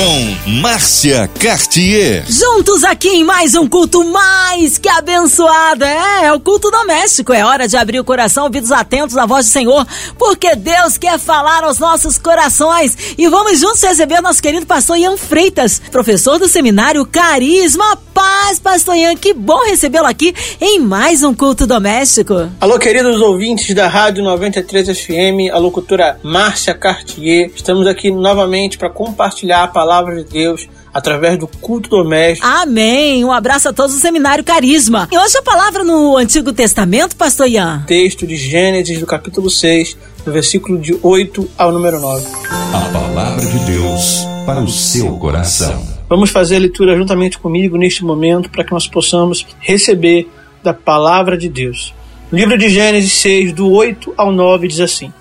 com Márcia Cartier. Juntos aqui em mais um culto mais que abençoado. É, é o culto doméstico. É hora de abrir o coração, ouvidos atentos à voz do Senhor, porque Deus quer falar aos nossos corações. E vamos juntos receber nosso querido pastor Ian Freitas, professor do seminário Carisma Paz. Pastor Ian, que bom recebê-lo aqui em mais um culto doméstico. Alô, queridos ouvintes da Rádio 93 FM, a locutora Márcia Cartier. Estamos aqui novamente para compartilhar a palavra de Deus através do culto doméstico. Amém. Um abraço a todos do Seminário Carisma. E hoje a palavra no Antigo Testamento, pastor Ian. Texto de Gênesis, do capítulo 6, do versículo de 8 ao número 9. A palavra de Deus para o seu coração. Vamos fazer a leitura juntamente comigo neste momento para que nós possamos receber da palavra de Deus. O livro de Gênesis 6, do 8 ao 9, diz assim: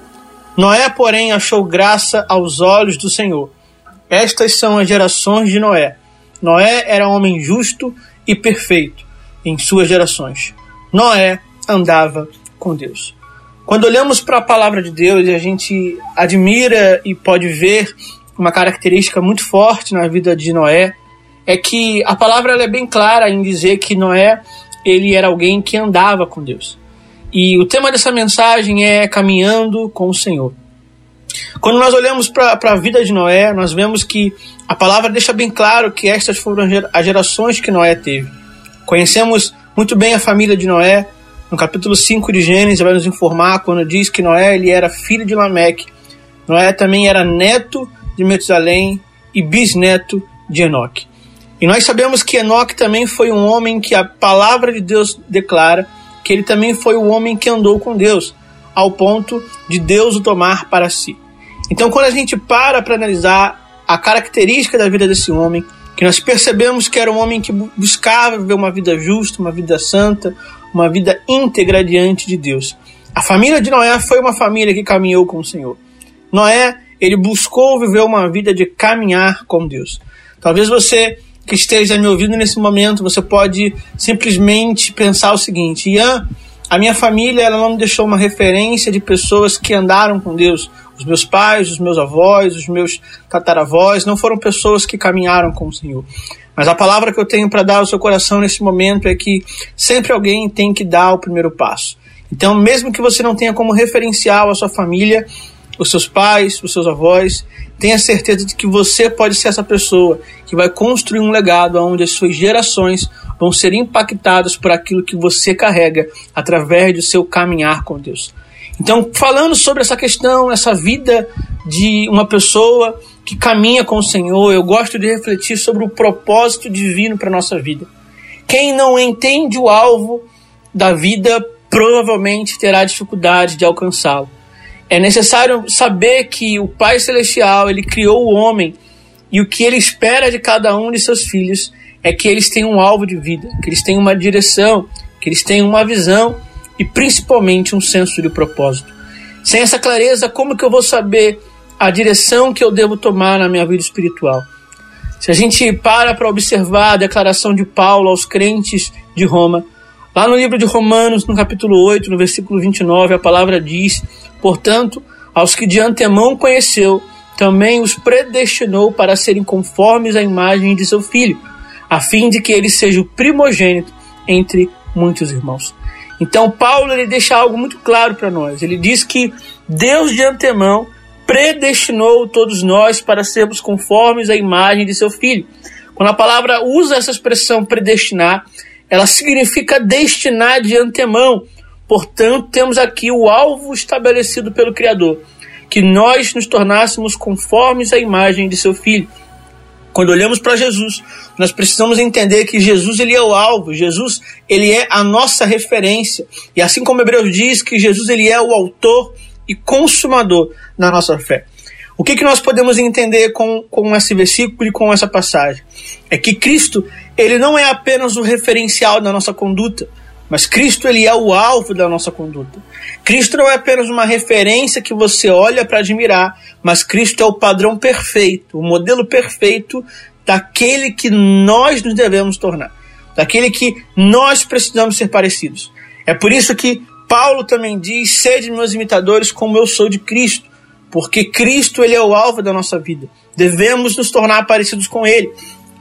Noé, porém, achou graça aos olhos do Senhor. Estas são as gerações de Noé. Noé era homem justo e perfeito em suas gerações. Noé andava com Deus. Quando olhamos para a palavra de Deus a gente admira e pode ver uma característica muito forte na vida de Noé, é que a palavra é bem clara em dizer que Noé ele era alguém que andava com Deus. E o tema dessa mensagem é caminhando com o Senhor. Quando nós olhamos para a vida de Noé, nós vemos que a palavra deixa bem claro que estas foram as gerações que Noé teve. Conhecemos muito bem a família de Noé. No capítulo 5 de Gênesis vai nos informar quando diz que Noé ele era filho de Lameque. Noé também era neto de Metusalém e bisneto de Enoque. E nós sabemos que Enoque também foi um homem que a palavra de Deus declara que ele também foi o homem que andou com Deus, ao ponto de Deus o tomar para si. Então, quando a gente para para analisar a característica da vida desse homem, que nós percebemos que era um homem que buscava viver uma vida justa, uma vida santa, uma vida íntegra diante de Deus. A família de Noé foi uma família que caminhou com o Senhor. Noé, ele buscou viver uma vida de caminhar com Deus. Talvez você que esteja me ouvindo nesse momento, você pode simplesmente pensar o seguinte: Ian, a minha família ela não me deixou uma referência de pessoas que andaram com Deus. Os meus pais, os meus avós, os meus tataravós não foram pessoas que caminharam com o Senhor. Mas a palavra que eu tenho para dar ao seu coração nesse momento é que sempre alguém tem que dar o primeiro passo. Então, mesmo que você não tenha como referencial a sua família, os seus pais, os seus avós, tenha certeza de que você pode ser essa pessoa que vai construir um legado onde as suas gerações vão ser impactadas por aquilo que você carrega através do seu caminhar com Deus. Então, falando sobre essa questão, essa vida de uma pessoa que caminha com o Senhor, eu gosto de refletir sobre o propósito divino para a nossa vida. Quem não entende o alvo da vida provavelmente terá dificuldade de alcançá-lo. É necessário saber que o Pai Celestial ele criou o homem e o que ele espera de cada um de seus filhos é que eles tenham um alvo de vida, que eles tenham uma direção, que eles tenham uma visão e principalmente um senso de propósito. Sem essa clareza, como que eu vou saber a direção que eu devo tomar na minha vida espiritual? Se a gente para para observar a declaração de Paulo aos crentes de Roma, lá no livro de Romanos, no capítulo 8, no versículo 29, a palavra diz: Portanto, aos que de antemão conheceu, também os predestinou para serem conformes à imagem de seu filho, a fim de que ele seja o primogênito entre muitos irmãos. Então Paulo ele deixa algo muito claro para nós. Ele diz que Deus de antemão predestinou todos nós para sermos conformes à imagem de seu filho. Quando a palavra usa essa expressão predestinar, ela significa destinar de antemão, Portanto, temos aqui o alvo estabelecido pelo Criador, que nós nos tornássemos conformes à imagem de seu Filho. Quando olhamos para Jesus, nós precisamos entender que Jesus ele é o alvo, Jesus ele é a nossa referência. E assim como Hebreus diz que Jesus ele é o autor e consumador da nossa fé. O que, que nós podemos entender com, com esse versículo e com essa passagem? É que Cristo ele não é apenas o referencial da nossa conduta, mas Cristo ele é o alvo da nossa conduta. Cristo não é apenas uma referência que você olha para admirar, mas Cristo é o padrão perfeito, o modelo perfeito daquele que nós nos devemos tornar. daquele que nós precisamos ser parecidos. É por isso que Paulo também diz: sede meus imitadores, como eu sou de Cristo, porque Cristo ele é o alvo da nossa vida. Devemos nos tornar parecidos com Ele.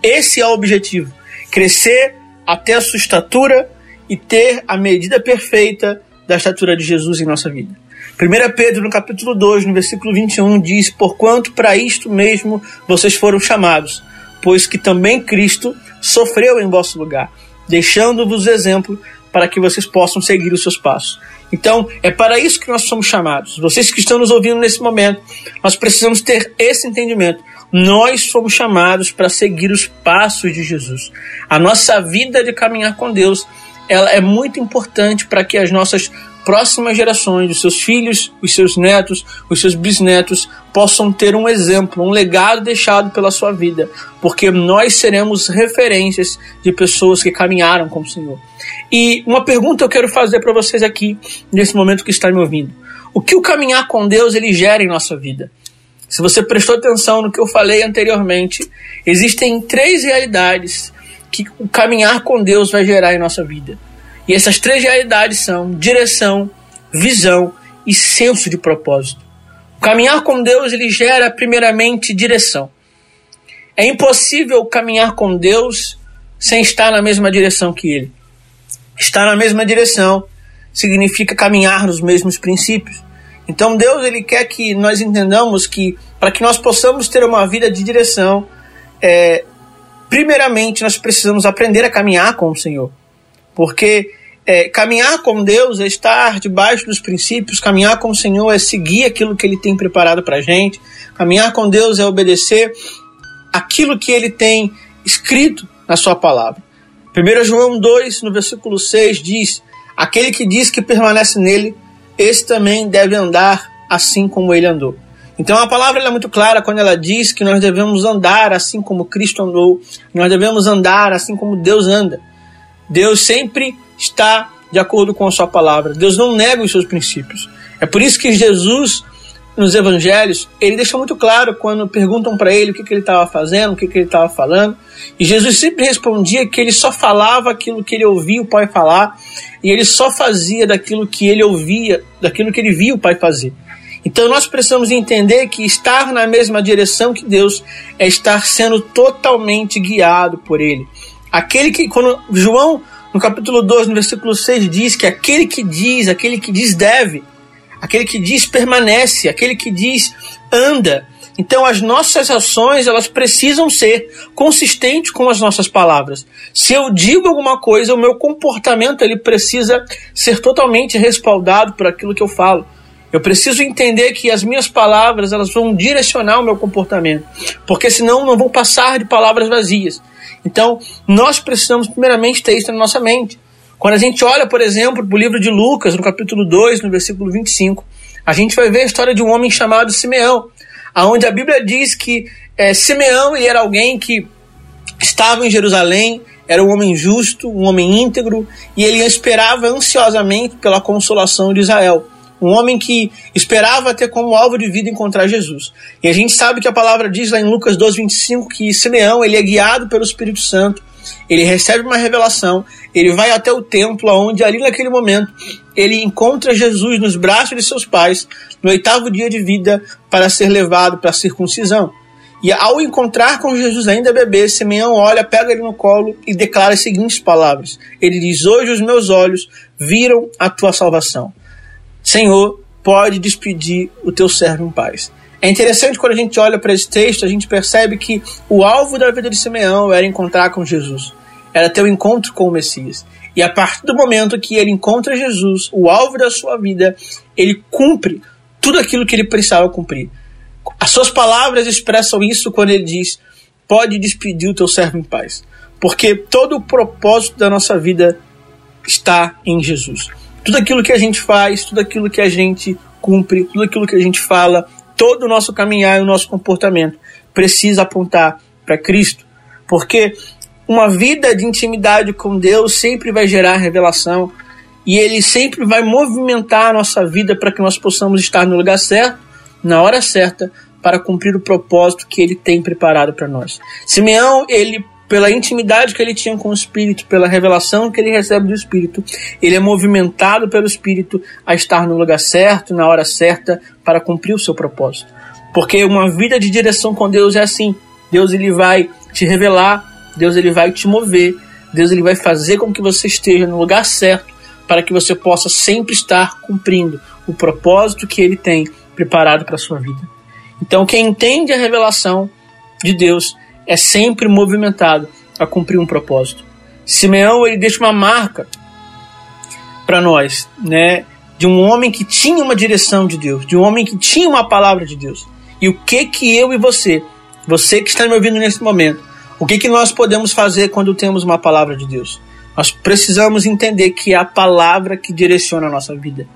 Esse é o objetivo: crescer até a sua estatura e ter a medida perfeita da estatura de Jesus em nossa vida. 1 Pedro, no capítulo 2, no versículo 21, diz: Porquanto para isto mesmo vocês foram chamados, pois que também Cristo sofreu em vosso lugar, deixando-vos exemplo para que vocês possam seguir os seus passos. Então, é para isso que nós somos chamados. Vocês que estão nos ouvindo nesse momento, nós precisamos ter esse entendimento. Nós fomos chamados para seguir os passos de Jesus. A nossa vida de caminhar com Deus, ela é muito importante para que as nossas próximas gerações, os seus filhos, os seus netos, os seus bisnetos possam ter um exemplo, um legado deixado pela sua vida, porque nós seremos referências de pessoas que caminharam com o Senhor. E uma pergunta eu quero fazer para vocês aqui, nesse momento que está me ouvindo. O que o caminhar com Deus ele gera em nossa vida? Se você prestou atenção no que eu falei anteriormente, existem três realidades que o caminhar com Deus vai gerar em nossa vida. E essas três realidades são direção, visão e senso de propósito. O caminhar com Deus ele gera primeiramente direção. É impossível caminhar com Deus sem estar na mesma direção que Ele. Estar na mesma direção significa caminhar nos mesmos princípios. Então Deus ele quer que nós entendamos que para que nós possamos ter uma vida de direção, é, primeiramente nós precisamos aprender a caminhar com o Senhor, porque é, caminhar com Deus é estar debaixo dos princípios, caminhar com o Senhor é seguir aquilo que Ele tem preparado para a gente, caminhar com Deus é obedecer aquilo que Ele tem escrito na Sua palavra. 1 João 2, no versículo 6, diz: Aquele que diz que permanece nele, esse também deve andar assim como ele andou. Então a palavra é muito clara quando ela diz que nós devemos andar assim como Cristo andou, nós devemos andar assim como Deus anda. Deus sempre está de acordo com a sua palavra. Deus não nega os seus princípios. É por isso que Jesus, nos evangelhos, ele deixa muito claro quando perguntam para ele o que, que ele estava fazendo, o que, que ele estava falando. E Jesus sempre respondia que ele só falava aquilo que ele ouvia o Pai falar e ele só fazia daquilo que ele ouvia, daquilo que ele via o Pai fazer. Então nós precisamos entender que estar na mesma direção que Deus é estar sendo totalmente guiado por Ele. Aquele que, quando João no capítulo 2, no versículo 6, diz que aquele que diz, aquele que diz deve, aquele que diz permanece, aquele que diz anda. Então as nossas ações, elas precisam ser consistentes com as nossas palavras. Se eu digo alguma coisa, o meu comportamento ele precisa ser totalmente respaldado por aquilo que eu falo. Eu preciso entender que as minhas palavras elas vão direcionar o meu comportamento, porque senão não vão passar de palavras vazias. Então, nós precisamos primeiramente ter isso na nossa mente. Quando a gente olha, por exemplo, para o livro de Lucas, no capítulo 2, no versículo 25, a gente vai ver a história de um homem chamado Simeão, aonde a Bíblia diz que é, Simeão ele era alguém que estava em Jerusalém, era um homem justo, um homem íntegro, e ele esperava ansiosamente pela consolação de Israel um homem que esperava ter como alvo de vida encontrar Jesus. E a gente sabe que a palavra diz lá em Lucas 12, 25 que Simeão ele é guiado pelo Espírito Santo, ele recebe uma revelação, ele vai até o templo, onde ali naquele momento ele encontra Jesus nos braços de seus pais, no oitavo dia de vida, para ser levado para a circuncisão. E ao encontrar com Jesus ainda bebê, Simeão olha, pega ele no colo e declara as seguintes palavras. Ele diz: Hoje os meus olhos viram a tua salvação. Senhor, pode despedir o teu servo em paz. É interessante quando a gente olha para esse texto, a gente percebe que o alvo da vida de Simeão era encontrar com Jesus, era ter o um encontro com o Messias. E a partir do momento que ele encontra Jesus, o alvo da sua vida, ele cumpre tudo aquilo que ele precisava cumprir. As suas palavras expressam isso quando ele diz: Pode despedir o teu servo em paz. Porque todo o propósito da nossa vida está em Jesus tudo aquilo que a gente faz, tudo aquilo que a gente cumpre, tudo aquilo que a gente fala, todo o nosso caminhar e o nosso comportamento precisa apontar para Cristo, porque uma vida de intimidade com Deus sempre vai gerar revelação e ele sempre vai movimentar a nossa vida para que nós possamos estar no lugar certo, na hora certa, para cumprir o propósito que ele tem preparado para nós. Simeão, ele pela intimidade que ele tinha com o Espírito, pela revelação que ele recebe do Espírito, ele é movimentado pelo Espírito a estar no lugar certo, na hora certa, para cumprir o seu propósito. Porque uma vida de direção com Deus é assim. Deus ele vai te revelar, Deus ele vai te mover, Deus ele vai fazer com que você esteja no lugar certo para que você possa sempre estar cumprindo o propósito que ele tem preparado para a sua vida. Então, quem entende a revelação de Deus é sempre movimentado a cumprir um propósito. Simeão ele deixa uma marca para nós, né, de um homem que tinha uma direção de Deus, de um homem que tinha uma palavra de Deus. E o que que eu e você, você que está me ouvindo nesse momento, o que que nós podemos fazer quando temos uma palavra de Deus? Nós precisamos entender que é a palavra que direciona a nossa vida.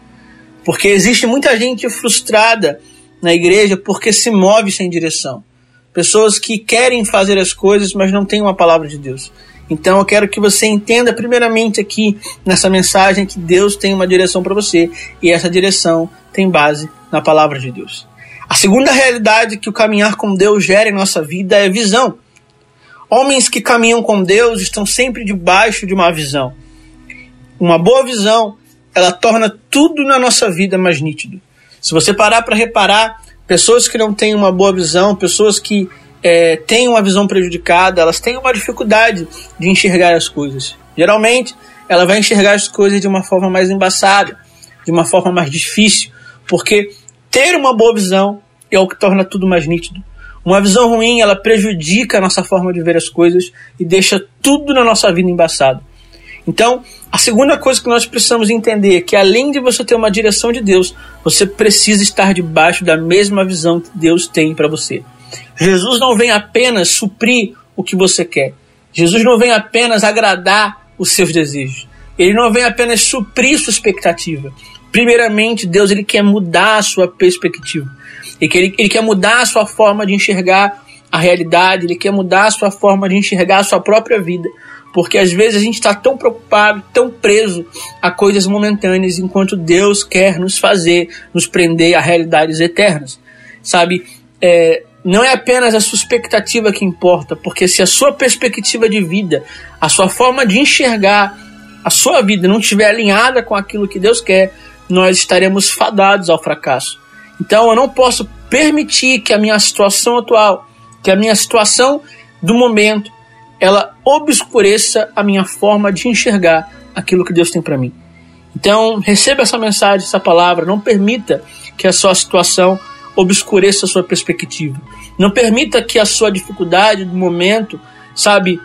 Porque existe muita gente frustrada na igreja porque se move sem direção. Pessoas que querem fazer as coisas, mas não têm uma palavra de Deus. Então eu quero que você entenda primeiramente aqui nessa mensagem que Deus tem uma direção para você e essa direção tem base na palavra de Deus. A segunda realidade que o caminhar com Deus gera em nossa vida é visão. Homens que caminham com Deus estão sempre debaixo de uma visão. Uma boa visão, ela torna tudo na nossa vida mais nítido. Se você parar para reparar, pessoas que não têm uma boa visão, pessoas que é, têm uma visão prejudicada, elas têm uma dificuldade de enxergar as coisas. Geralmente, ela vai enxergar as coisas de uma forma mais embaçada, de uma forma mais difícil, porque ter uma boa visão é o que torna tudo mais nítido. Uma visão ruim, ela prejudica a nossa forma de ver as coisas e deixa tudo na nossa vida embaçado. Então, a segunda coisa que nós precisamos entender é que além de você ter uma direção de Deus, você precisa estar debaixo da mesma visão que Deus tem para você. Jesus não vem apenas suprir o que você quer. Jesus não vem apenas agradar os seus desejos. Ele não vem apenas suprir sua expectativa. Primeiramente, Deus ele quer mudar a sua perspectiva. Ele, ele quer mudar a sua forma de enxergar a realidade, ele quer mudar a sua forma de enxergar a sua própria vida. Porque às vezes a gente está tão preocupado, tão preso a coisas momentâneas, enquanto Deus quer nos fazer, nos prender a realidades eternas. Sabe? É, não é apenas a sua expectativa que importa, porque se a sua perspectiva de vida, a sua forma de enxergar a sua vida não estiver alinhada com aquilo que Deus quer, nós estaremos fadados ao fracasso. Então eu não posso permitir que a minha situação atual, que a minha situação do momento, ela obscureça a minha forma de enxergar aquilo que Deus tem para mim. Então, receba essa mensagem, essa palavra, não permita que a sua situação obscureça a sua perspectiva. Não permita que a sua dificuldade do momento, sabe,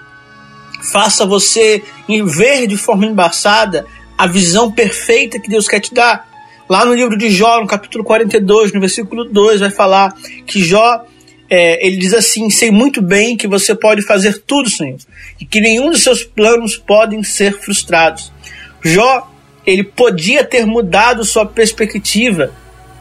faça você ver de forma embaçada a visão perfeita que Deus quer te dar. Lá no livro de Jó, no capítulo 42, no versículo 2, vai falar que Jó é, ele diz assim: Sei muito bem que você pode fazer tudo, Senhor, e que nenhum dos seus planos podem ser frustrados. Jó, ele podia ter mudado sua perspectiva,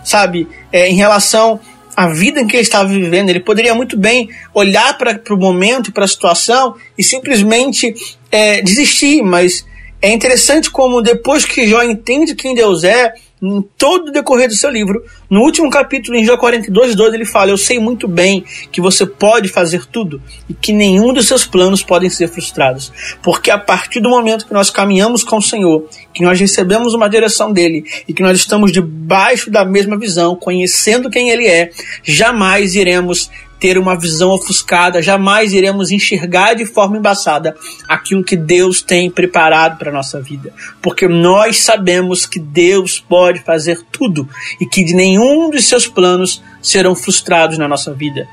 sabe, é, em relação à vida em que ele estava vivendo. Ele poderia muito bem olhar para o momento, para a situação e simplesmente é, desistir, mas é interessante como depois que Jó entende quem Deus é, em todo o decorrer do seu livro, no último capítulo, em Jó 42, 12, ele fala: Eu sei muito bem que você pode fazer tudo e que nenhum dos seus planos podem ser frustrados. Porque a partir do momento que nós caminhamos com o Senhor, que nós recebemos uma direção dele e que nós estamos debaixo da mesma visão, conhecendo quem ele é, jamais iremos ter uma visão ofuscada, jamais iremos enxergar de forma embaçada aquilo que Deus tem preparado para a nossa vida. Porque nós sabemos que Deus pode fazer tudo e que de nenhum dos seus planos serão frustrados na nossa vida.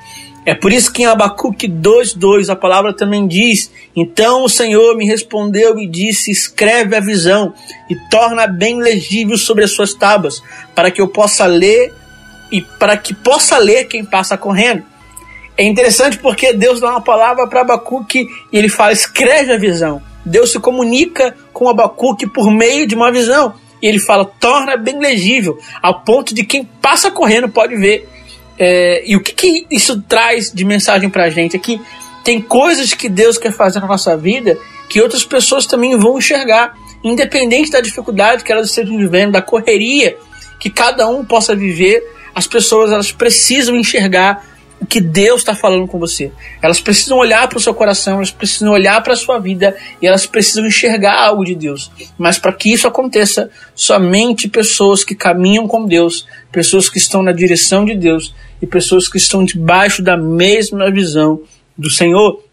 É por isso que em Abacuque 2:2 a palavra também diz: Então o Senhor me respondeu e disse: Escreve a visão e torna bem legível sobre as suas tábuas, para que eu possa ler e para que possa ler quem passa correndo. É interessante porque Deus dá uma palavra para Abacuque e ele fala: escreve a visão. Deus se comunica com Abacuque por meio de uma visão. E ele fala: torna bem legível, ao ponto de quem passa correndo pode ver. É, e o que, que isso traz de mensagem para a gente? É que tem coisas que Deus quer fazer na nossa vida que outras pessoas também vão enxergar, independente da dificuldade que elas estejam vivendo, da correria que cada um possa viver, as pessoas elas precisam enxergar o que Deus está falando com você. Elas precisam olhar para o seu coração, elas precisam olhar para a sua vida e elas precisam enxergar algo de Deus. Mas para que isso aconteça, somente pessoas que caminham com Deus, pessoas que estão na direção de Deus e pessoas que estão debaixo da mesma visão do Senhor.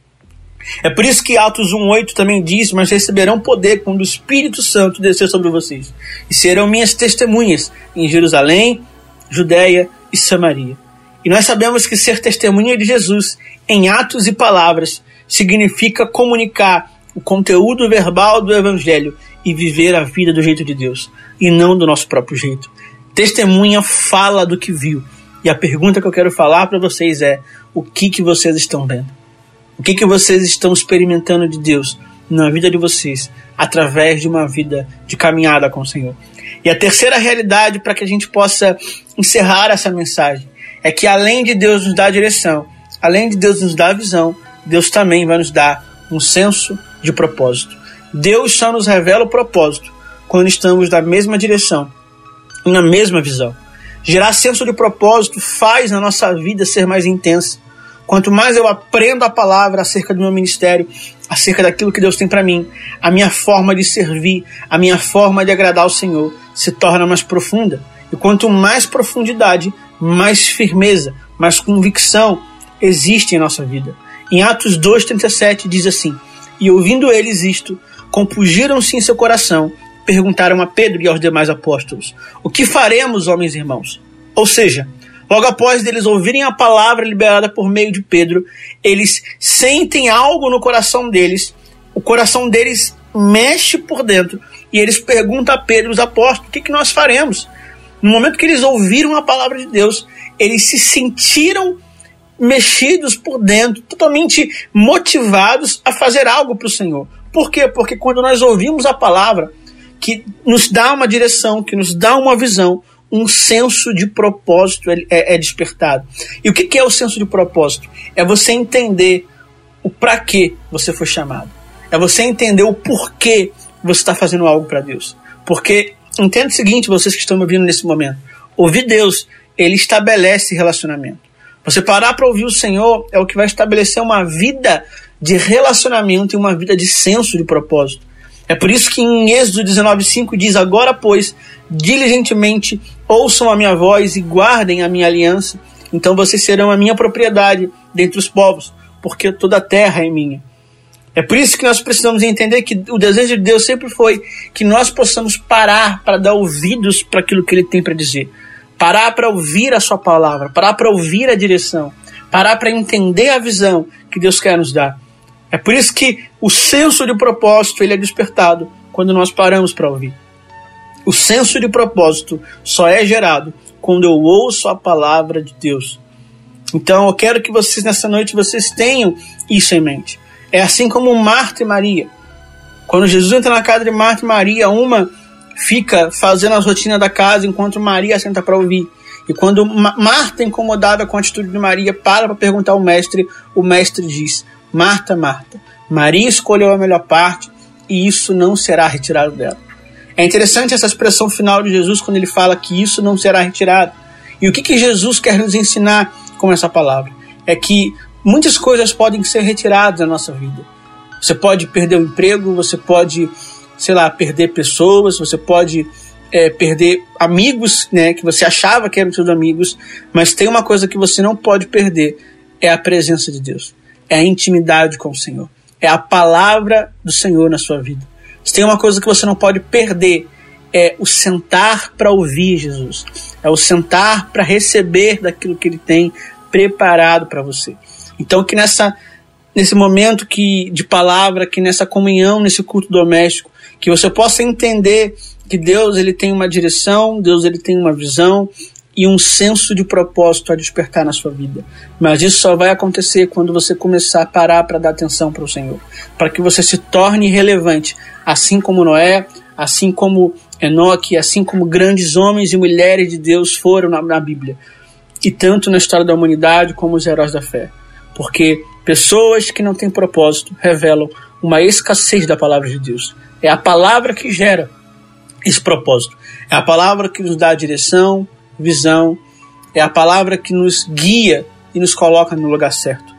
É por isso que Atos 1,8 também diz: Mas receberão poder quando o Espírito Santo descer sobre vocês, e serão minhas testemunhas em Jerusalém, Judéia e Samaria. E nós sabemos que ser testemunha de Jesus em atos e palavras significa comunicar o conteúdo verbal do Evangelho e viver a vida do jeito de Deus e não do nosso próprio jeito. Testemunha fala do que viu. E a pergunta que eu quero falar para vocês é: o que, que vocês estão vendo? O que, que vocês estão experimentando de Deus na vida de vocês através de uma vida de caminhada com o Senhor? E a terceira realidade para que a gente possa encerrar essa mensagem é que além de Deus nos dar direção, além de Deus nos dar visão, Deus também vai nos dar um senso de propósito. Deus só nos revela o propósito quando estamos na mesma direção e na mesma visão. Gerar senso de propósito faz na nossa vida ser mais intensa. Quanto mais eu aprendo a palavra acerca do meu ministério, acerca daquilo que Deus tem para mim, a minha forma de servir, a minha forma de agradar ao Senhor se torna mais profunda. E quanto mais profundidade, mais firmeza, mais convicção existe em nossa vida. Em Atos 2,37 diz assim: E ouvindo eles isto, compungiram-se em seu coração, perguntaram a Pedro e aos demais apóstolos: O que faremos, homens e irmãos? Ou seja, logo após eles ouvirem a palavra liberada por meio de Pedro, eles sentem algo no coração deles, o coração deles mexe por dentro e eles perguntam a Pedro, os apóstolos: O que, que nós faremos? No momento que eles ouviram a palavra de Deus, eles se sentiram mexidos por dentro, totalmente motivados a fazer algo para o Senhor. Por quê? Porque quando nós ouvimos a palavra, que nos dá uma direção, que nos dá uma visão, um senso de propósito é, é, é despertado. E o que, que é o senso de propósito? É você entender o para que você foi chamado. É você entender o porquê você está fazendo algo para Deus. Porque Entenda o seguinte, vocês que estão me ouvindo nesse momento. Ouvir Deus, ele estabelece relacionamento. Você parar para ouvir o Senhor é o que vai estabelecer uma vida de relacionamento e uma vida de senso de propósito. É por isso que em Êxodo 19,5 diz: Agora, pois, diligentemente ouçam a minha voz e guardem a minha aliança, então vocês serão a minha propriedade dentre os povos, porque toda a terra é minha. É por isso que nós precisamos entender que o desejo de Deus sempre foi que nós possamos parar para dar ouvidos para aquilo que Ele tem para dizer, parar para ouvir a Sua palavra, parar para ouvir a direção, parar para entender a visão que Deus quer nos dar. É por isso que o senso de propósito ele é despertado quando nós paramos para ouvir. O senso de propósito só é gerado quando eu ouço a palavra de Deus. Então eu quero que vocês nessa noite vocês tenham isso em mente. É assim como Marta e Maria. Quando Jesus entra na casa de Marta e Maria, uma fica fazendo a rotina da casa enquanto Maria senta para ouvir. E quando Marta, incomodada com a atitude de Maria, para para perguntar ao mestre, o mestre diz: Marta, Marta, Maria escolheu a melhor parte e isso não será retirado dela. É interessante essa expressão final de Jesus quando ele fala que isso não será retirado. E o que, que Jesus quer nos ensinar com essa palavra? É que muitas coisas podem ser retiradas da nossa vida. Você pode perder o emprego, você pode, sei lá, perder pessoas, você pode é, perder amigos, né, que você achava que eram seus amigos, mas tem uma coisa que você não pode perder, é a presença de Deus, é a intimidade com o Senhor, é a palavra do Senhor na sua vida. Se tem uma coisa que você não pode perder, é o sentar para ouvir Jesus, é o sentar para receber daquilo que Ele tem preparado para você. Então que nessa nesse momento que de palavra, que nessa comunhão, nesse culto doméstico, que você possa entender que Deus ele tem uma direção, Deus ele tem uma visão e um senso de propósito a despertar na sua vida. Mas isso só vai acontecer quando você começar a parar para dar atenção para o Senhor, para que você se torne relevante, assim como Noé, assim como Enoque, assim como grandes homens e mulheres de Deus foram na, na Bíblia, e tanto na história da humanidade como os heróis da fé porque pessoas que não têm propósito revelam uma escassez da palavra de Deus. É a palavra que gera esse propósito. É a palavra que nos dá direção, visão, é a palavra que nos guia e nos coloca no lugar certo.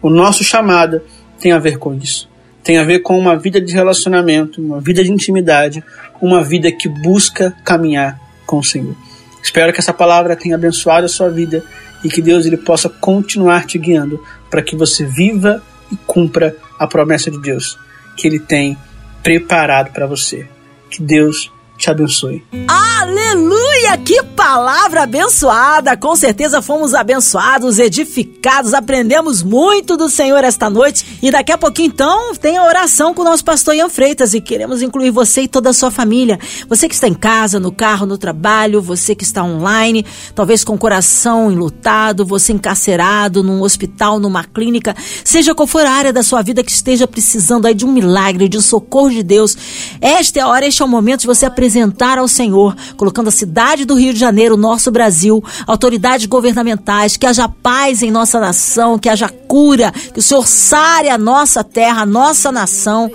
O nosso chamado tem a ver com isso. Tem a ver com uma vida de relacionamento, uma vida de intimidade, uma vida que busca caminhar com o Senhor. Espero que essa palavra tenha abençoado a sua vida e que Deus ele possa continuar te guiando para que você viva e cumpra a promessa de Deus que ele tem preparado para você. Que Deus te abençoe. Aleluia! Que palavra abençoada! Com certeza fomos abençoados, edificados, aprendemos muito do Senhor esta noite. E daqui a pouquinho, então, tem a oração com o nosso pastor Ian Freitas e queremos incluir você e toda a sua família. Você que está em casa, no carro, no trabalho, você que está online, talvez com o coração enlutado, você encarcerado num hospital, numa clínica, seja qual for a área da sua vida que esteja precisando aí de um milagre, de um socorro de Deus. Esta é a hora, este é o momento de você aprender apresentar ao Senhor, colocando a cidade do Rio de Janeiro, nosso Brasil, autoridades governamentais, que haja paz em nossa nação, que haja cura, que o Senhor sare a nossa terra, a nossa nação,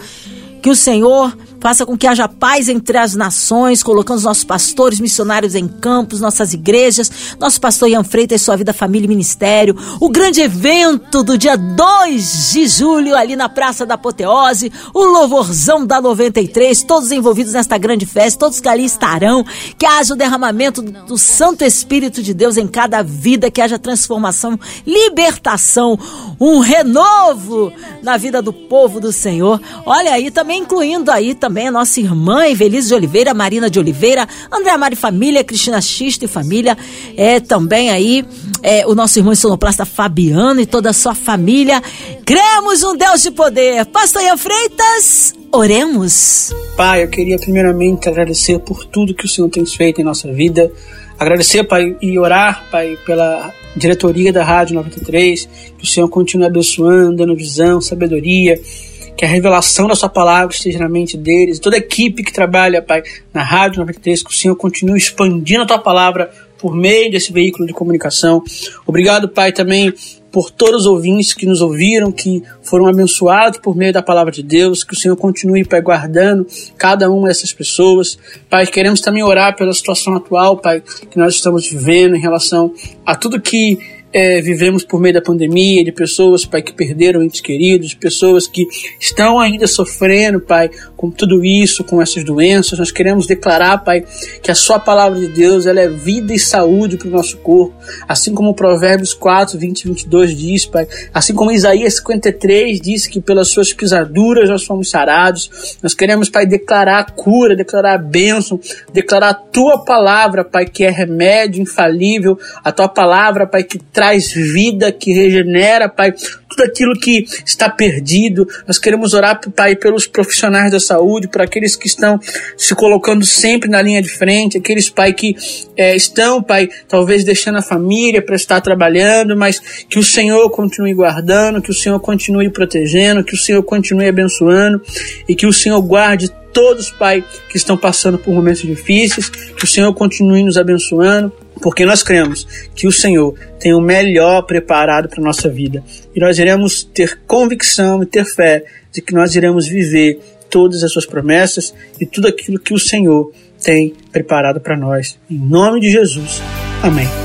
que o Senhor Faça com que haja paz entre as nações, colocando os nossos pastores missionários em campos, nossas igrejas, nosso pastor Ian Freitas, sua vida, família e ministério. O grande evento do dia 2 de julho, ali na Praça da Apoteose, o louvorzão da 93, todos envolvidos nesta grande festa, todos que ali estarão. Que haja o derramamento do Santo Espírito de Deus em cada vida, que haja transformação, libertação, um renovo na vida do povo do Senhor. Olha aí, também incluindo aí também também a nossa irmã Evelise de Oliveira, Marina de Oliveira, André Mari Família, Cristina Xista e Família, é também aí é, o nosso irmão sonoplasta Fabiano e toda a sua família. Cremos um Deus de poder. Pastor Ian Freitas, oremos. Pai, eu queria primeiramente agradecer por tudo que o Senhor tem feito em nossa vida. Agradecer, Pai, e orar, Pai, pela diretoria da Rádio 93, que o Senhor continue abençoando, dando visão, sabedoria, que a revelação da sua palavra esteja na mente deles, toda a equipe que trabalha, Pai, na Rádio 93, que o Senhor continue expandindo a tua palavra por meio desse veículo de comunicação. Obrigado, Pai, também por todos os ouvintes que nos ouviram, que foram abençoados por meio da palavra de Deus, que o Senhor continue, Pai, guardando cada uma dessas pessoas. Pai, queremos também orar pela situação atual, Pai, que nós estamos vivendo em relação a tudo que é, vivemos por meio da pandemia, de pessoas, Pai, que perderam entes queridos, pessoas que estão ainda sofrendo, Pai, com tudo isso, com essas doenças. Nós queremos declarar, Pai, que a Sua palavra de Deus ela é vida e saúde para o nosso corpo, assim como Provérbios 4, 20 e 22 diz, Pai, assim como Isaías 53 diz que pelas Suas pisaduras nós fomos sarados. Nós queremos, Pai, declarar cura, declarar bênção, declarar a Tua palavra, Pai, que é remédio infalível, a Tua palavra, Pai, que traz vida, que regenera, Pai, tudo aquilo que está perdido. Nós queremos orar, Pai, pelos profissionais da saúde, por aqueles que estão se colocando sempre na linha de frente, aqueles, Pai, que é, estão, Pai, talvez deixando a família para estar trabalhando, mas que o Senhor continue guardando, que o Senhor continue protegendo, que o Senhor continue abençoando e que o Senhor guarde todos, Pai, que estão passando por momentos difíceis, que o Senhor continue nos abençoando porque nós cremos que o Senhor tem o melhor preparado para a nossa vida. E nós iremos ter convicção e ter fé de que nós iremos viver todas as suas promessas e tudo aquilo que o Senhor tem preparado para nós. Em nome de Jesus. Amém.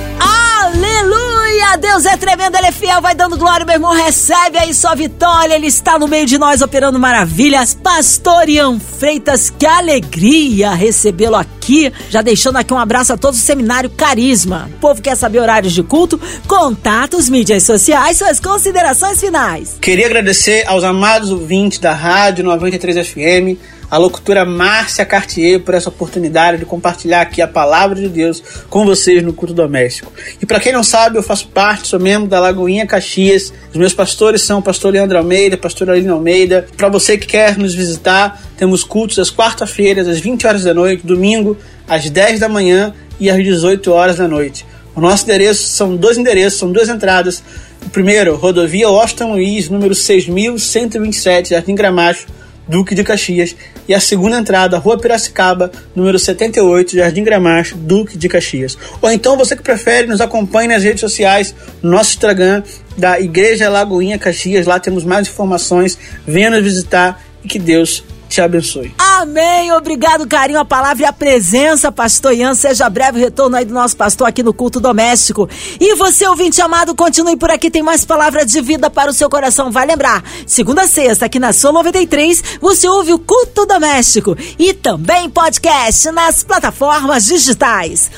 Deus é tremendo, Ele é fiel, vai dando glória, meu irmão. Recebe aí sua vitória, Ele está no meio de nós operando maravilhas. Pastor Ian Freitas, que alegria recebê-lo aqui. Já deixando aqui um abraço a todos do Seminário Carisma. O povo quer saber horários de culto, contatos, mídias sociais, suas considerações finais. Queria agradecer aos amados ouvintes da Rádio 93 FM a locutora Márcia Cartier por essa oportunidade de compartilhar aqui a palavra de Deus com vocês no culto doméstico. E para quem não sabe, eu faço parte, sou membro da Lagoinha Caxias. Os meus pastores são o pastor Leandro Almeida, pastor Aline Almeida. Para você que quer nos visitar, temos cultos às quarta-feiras, às 20 horas da noite, domingo, às 10 da manhã e às 18 horas da noite. O nosso endereço são dois endereços, são duas entradas. O primeiro, rodovia Washington Luiz, número 6127, Jardim Gramacho, Duque de Caxias, e a segunda entrada, Rua Piracicaba, número 78, Jardim Gramacho, Duque de Caxias. Ou então você que prefere, nos acompanhe nas redes sociais, no nosso Instagram da Igreja Lagoinha Caxias, lá temos mais informações, venha nos visitar e que Deus te abençoe. Amém. Obrigado, carinho, a palavra e a presença, pastor Ian. Seja breve o retorno aí do nosso pastor aqui no culto doméstico. E você, ouvinte amado, continue por aqui, tem mais palavra de vida para o seu coração. Vai lembrar, segunda a sexta, aqui na Sua 93, você ouve o culto doméstico e também podcast nas plataformas digitais.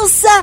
Ouça